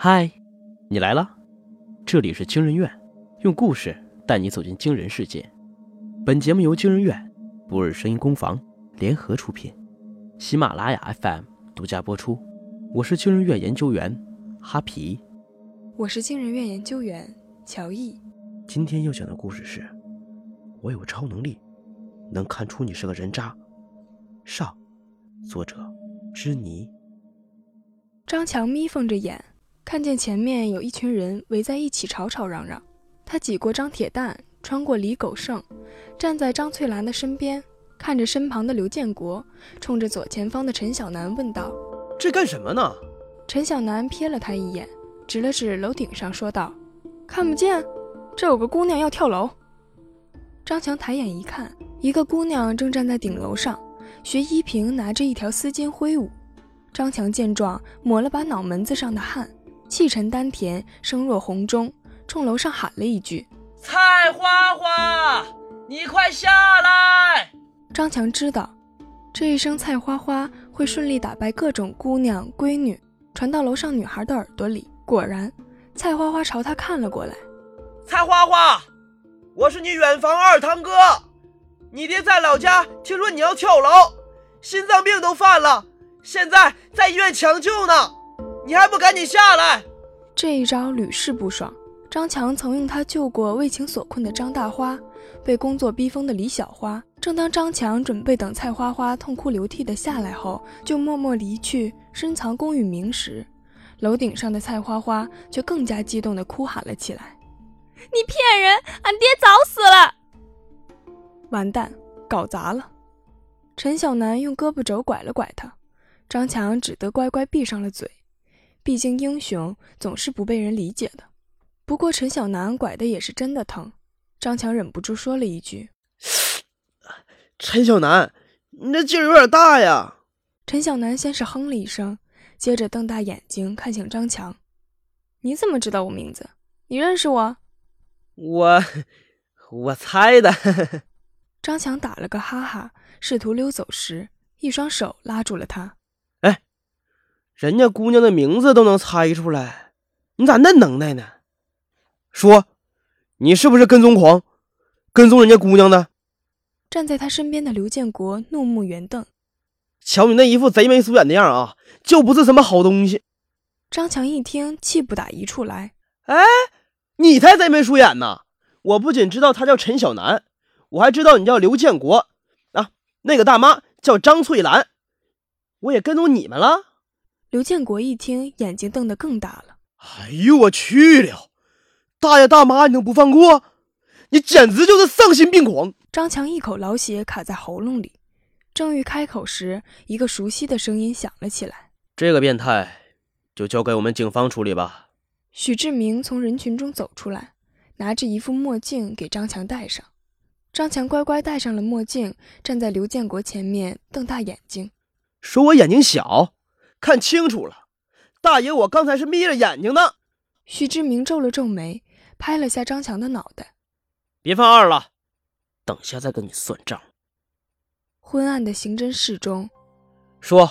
嗨，你来了，这里是惊人院，用故事带你走进惊人世界。本节目由惊人院、不日声音工坊联合出品，喜马拉雅 FM 独家播出。我是惊人院研究员哈皮，我是惊人院研究员乔毅。今天要讲的故事是：我有超能力，能看出你是个人渣。上，作者知妮。张强眯缝着眼，看见前面有一群人围在一起吵吵嚷嚷。他挤过张铁蛋，穿过李狗剩，站在张翠兰的身边，看着身旁的刘建国，冲着左前方的陈小南问道：“这干什么呢？”陈小南瞥了他一眼，指了指楼顶上，说道：“看不见，这有个姑娘要跳楼。”张强抬眼一看，一个姑娘正站在顶楼上，学依萍拿着一条丝巾挥舞。张强见状，抹了把脑门子上的汗，气沉丹田，声若洪钟，冲楼上喊了一句：“菜花花，你快下来！”张强知道，这一声“菜花花”会顺利打败各种姑娘闺女，传到楼上女孩的耳朵里。果然，菜花花朝他看了过来。菜花花，我是你远房二堂哥，你爹在老家，听说你要跳楼，心脏病都犯了。现在在医院抢救呢，你还不赶紧下来！这一招屡试不爽。张强曾用它救过为情所困的张大花，被工作逼疯的李小花。正当张强准备等菜花花痛哭流涕的下来后，就默默离去，深藏功与名时，楼顶上的菜花花却更加激动地哭喊了起来：“你骗人！俺爹早死了！”完蛋，搞砸了！陈小南用胳膊肘拐了拐他。张强只得乖乖闭上了嘴，毕竟英雄总是不被人理解的。不过陈小南拐的也是真的疼，张强忍不住说了一句：“陈小南，你这劲儿有点大呀。”陈小南先是哼了一声，接着瞪大眼睛看向张强：“你怎么知道我名字？你认识我？”“我，我猜的。”张强打了个哈哈，试图溜走时，一双手拉住了他。人家姑娘的名字都能猜出来，你咋那能耐呢？说，你是不是跟踪狂，跟踪人家姑娘的？站在他身边的刘建国怒目圆瞪，瞧你那一副贼眉鼠眼的样啊，就不是什么好东西。张强一听，气不打一处来。哎，你才贼眉鼠眼呢！我不仅知道他叫陈小南，我还知道你叫刘建国啊，那个大妈叫张翠兰，我也跟踪你们了。刘建国一听，眼睛瞪得更大了。哎呦我去了！大爷大妈你都不放过，你简直就是丧心病狂！张强一口老血卡在喉咙里，正欲开口时，一个熟悉的声音响了起来：“这个变态，就交给我们警方处理吧。”许志明从人群中走出来，拿着一副墨镜给张强戴上。张强乖乖戴上了墨镜，站在刘建国前面，瞪大眼睛，说我眼睛小。看清楚了，大爷，我刚才是眯着眼睛的。徐志明皱了皱眉，拍了下张强的脑袋：“别犯二了，等下再跟你算账。”昏暗的刑侦室中，说：“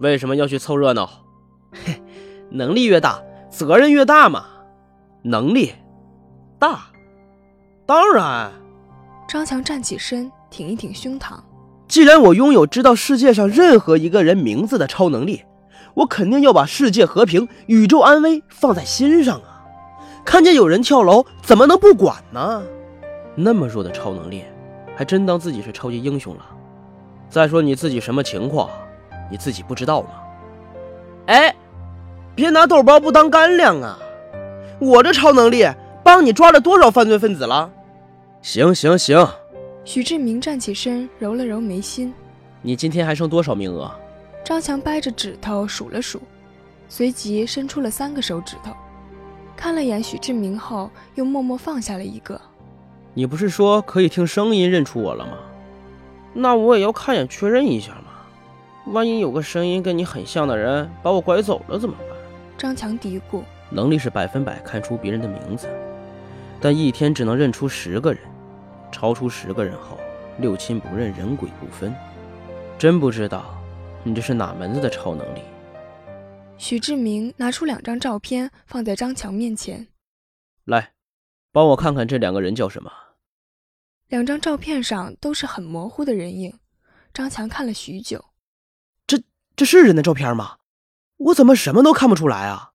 为什么要去凑热闹？嘿，能力越大，责任越大嘛。能力大，当然。”张强站起身，挺一挺胸膛。既然我拥有知道世界上任何一个人名字的超能力，我肯定要把世界和平、宇宙安危放在心上啊！看见有人跳楼，怎么能不管呢？那么弱的超能力，还真当自己是超级英雄了？再说你自己什么情况，你自己不知道吗？哎，别拿豆包不当干粮啊！我这超能力帮你抓了多少犯罪分子了？行行行。许志明站起身，揉了揉眉心：“你今天还剩多少名额？”张强掰着指头数了数，随即伸出了三个手指头，看了眼许志明后，又默默放下了一个。“你不是说可以听声音认出我了吗？那我也要看眼确认一下嘛。万一有个声音跟你很像的人把我拐走了怎么办？”张强嘀咕：“能力是百分百看出别人的名字，但一天只能认出十个人。”超出十个人后，六亲不认，人鬼不分。真不知道你这是哪门子的超能力？许志明拿出两张照片放在张强面前，来，帮我看看这两个人叫什么。两张照片上都是很模糊的人影，张强看了许久。这这是人的照片吗？我怎么什么都看不出来啊？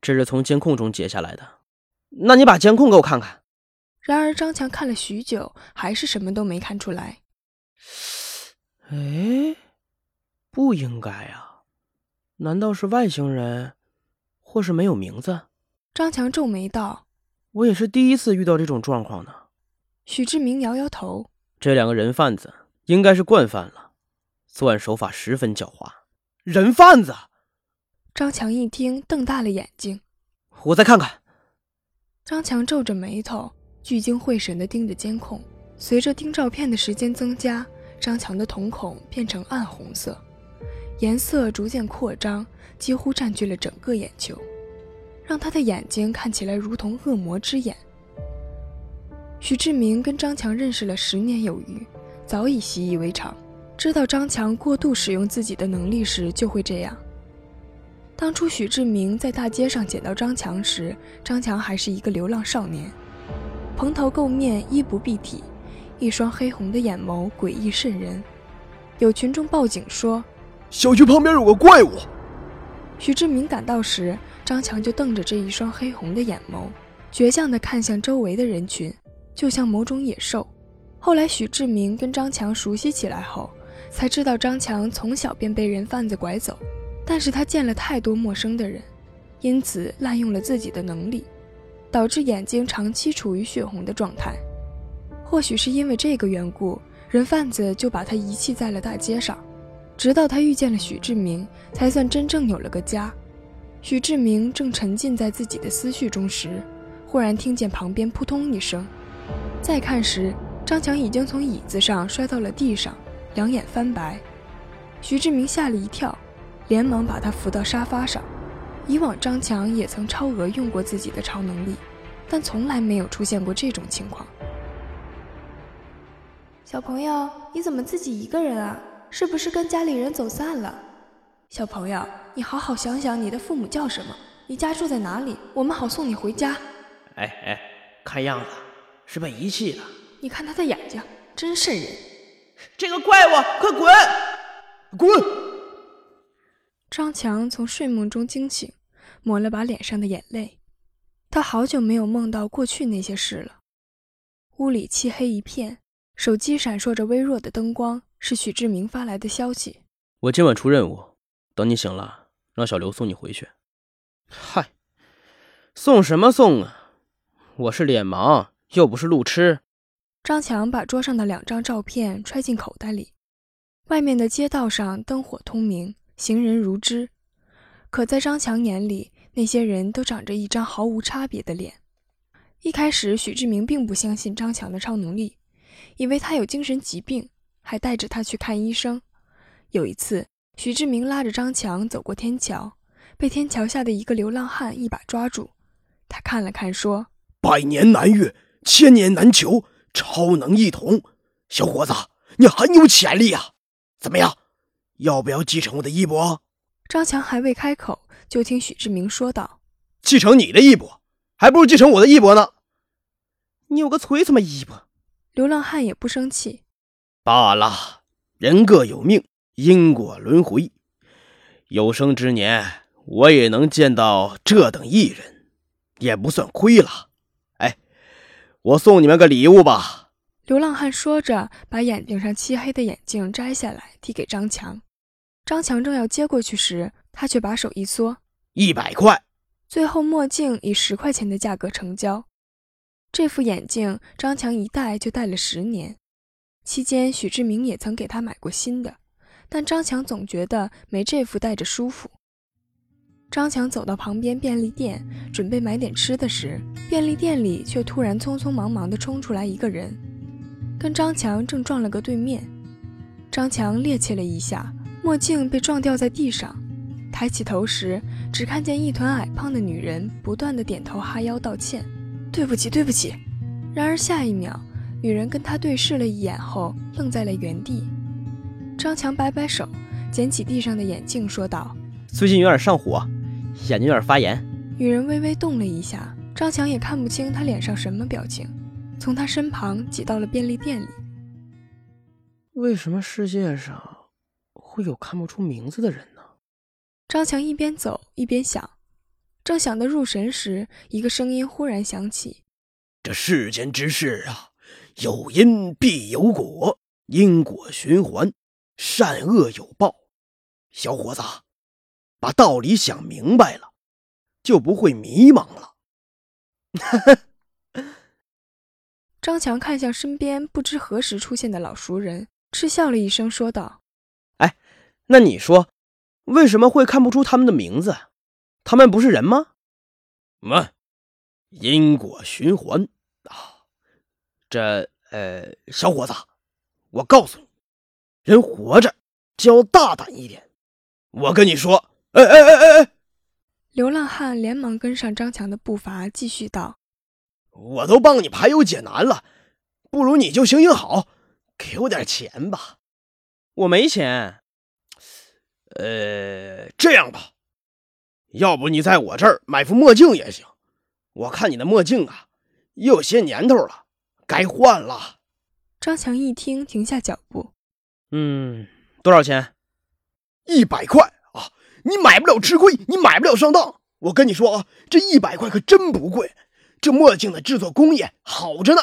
这是从监控中截下来的。那你把监控给我看看。然而张强看了许久，还是什么都没看出来。哎，不应该啊！难道是外星人，或是没有名字？张强皱眉道：“我也是第一次遇到这种状况呢。”许志明摇摇头：“这两个人贩子应该是惯犯了，作案手法十分狡猾。人贩子！”张强一听，瞪大了眼睛：“我再看看。”张强皱着眉头，聚精会神地盯着监控。随着盯照片的时间增加，张强的瞳孔变成暗红色，颜色逐渐扩张，几乎占据了整个眼球，让他的眼睛看起来如同恶魔之眼。许志明跟张强认识了十年有余，早已习以为常，知道张强过度使用自己的能力时就会这样。当初许志明在大街上捡到张强时，张强还是一个流浪少年，蓬头垢面，衣不蔽体，一双黑红的眼眸诡异渗人。有群众报警说，小区旁边有个怪物。许志明赶到时，张强就瞪着这一双黑红的眼眸，倔强地看向周围的人群。就像某种野兽。后来，许志明跟张强熟悉起来后，才知道张强从小便被人贩子拐走。但是他见了太多陌生的人，因此滥用了自己的能力，导致眼睛长期处于血红的状态。或许是因为这个缘故，人贩子就把他遗弃在了大街上。直到他遇见了许志明，才算真正有了个家。许志明正沉浸在自己的思绪中时，忽然听见旁边扑通一声。再看时，张强已经从椅子上摔到了地上，两眼翻白。徐志明吓了一跳，连忙把他扶到沙发上。以往张强也曾超额用过自己的超能力，但从来没有出现过这种情况。小朋友，你怎么自己一个人啊？是不是跟家里人走散了？小朋友，你好好想想，你的父母叫什么？你家住在哪里？我们好送你回家。哎哎，看样子。是被遗弃了。你看他的眼睛，真瘆人。这个怪物，快滚！滚！张强从睡梦中惊醒，抹了把脸上的眼泪。他好久没有梦到过去那些事了。屋里漆黑一片，手机闪烁着微弱的灯光，是许志明发来的消息。我今晚出任务，等你醒了，让小刘送你回去。嗨，送什么送啊？我是脸盲。又不是路痴。张强把桌上的两张照片揣进口袋里。外面的街道上灯火通明，行人如织。可在张强眼里，那些人都长着一张毫无差别的脸。一开始，许志明并不相信张强的超能力，以为他有精神疾病，还带着他去看医生。有一次，许志明拉着张强走过天桥，被天桥下的一个流浪汉一把抓住。他看了看，说：“百年难遇。”千年难求，超能一统，小伙子，你很有潜力啊！怎么样，要不要继承我的衣钵？张强还未开口，就听许志明说道：“继承你的衣钵，还不如继承我的衣钵呢。你有个锤子么衣钵？”流浪汉也不生气：“罢了，人各有命，因果轮回。有生之年，我也能见到这等艺人，也不算亏了。”哎我送你们个礼物吧。流浪汉说着，把眼睛上漆黑的眼镜摘下来，递给张强。张强正要接过去时，他却把手一缩：“一百块。”最后，墨镜以十块钱的价格成交。这副眼镜，张强一戴就戴了十年。期间，许志明也曾给他买过新的，但张强总觉得没这副戴着舒服。张强走到旁边便利店，准备买点吃的时，便利店里却突然匆匆忙忙地冲出来一个人，跟张强正撞了个对面。张强趔趄了一下，墨镜被撞掉在地上，抬起头时，只看见一团矮胖的女人不断的点头哈腰道歉：“对不起，对不起。”然而下一秒，女人跟他对视了一眼后，愣在了原地。张强摆摆手，捡起地上的眼镜，说道：“最近有点上火。”眼睛有点发炎。女人微微动了一下，张强也看不清她脸上什么表情，从她身旁挤到了便利店里。为什么世界上会有看不出名字的人呢？张强一边走一边想，正想得入神时，一个声音忽然响起：“这世间之事啊，有因必有果，因果循环，善恶有报。小伙子，把道理想明白了，就不会迷茫了。”张强看向身边不知何时出现的老熟人。嗤笑了一声，说道：“哎，那你说，为什么会看不出他们的名字？他们不是人吗？”“么，因果循环啊！这……呃，小伙子，我告诉你，人活着就要大胆一点。我跟你说，哎哎哎哎哎！”流浪汉连忙跟上张强的步伐，继续道：“我都帮你排忧解难了，不如你就行行好。”给我点钱吧，我没钱。呃，这样吧，要不你在我这儿买副墨镜也行。我看你的墨镜啊，也有些年头了，该换了。张强一听，停下脚步。嗯，多少钱？一百块啊！你买不了吃亏，你买不了上当。我跟你说啊，这一百块可真不贵。这墨镜的制作工艺好着呢，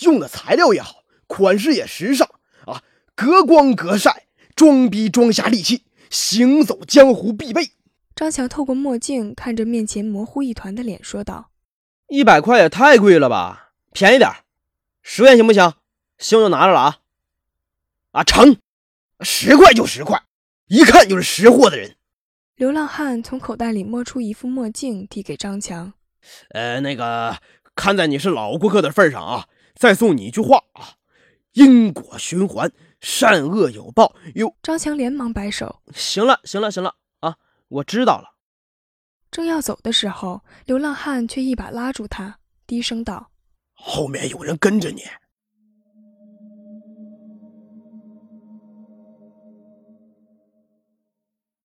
用的材料也好。款式也时尚啊，隔光隔晒，装逼装侠利器，行走江湖必备。张强透过墨镜看着面前模糊一团的脸，说道：“一百块也太贵了吧，便宜点十块钱行不行？行就拿着了啊！啊，成，十块就十块，一看就是识货的人。”流浪汉从口袋里摸出一副墨镜，递给张强：“呃，那个，看在你是老顾客的份上啊，再送你一句话啊。”因果循环，善恶有报。哟，张强连忙摆手：“行了，行了，行了啊，我知道了。”正要走的时候，流浪汉却一把拉住他，低声道：“后面有人跟着你。”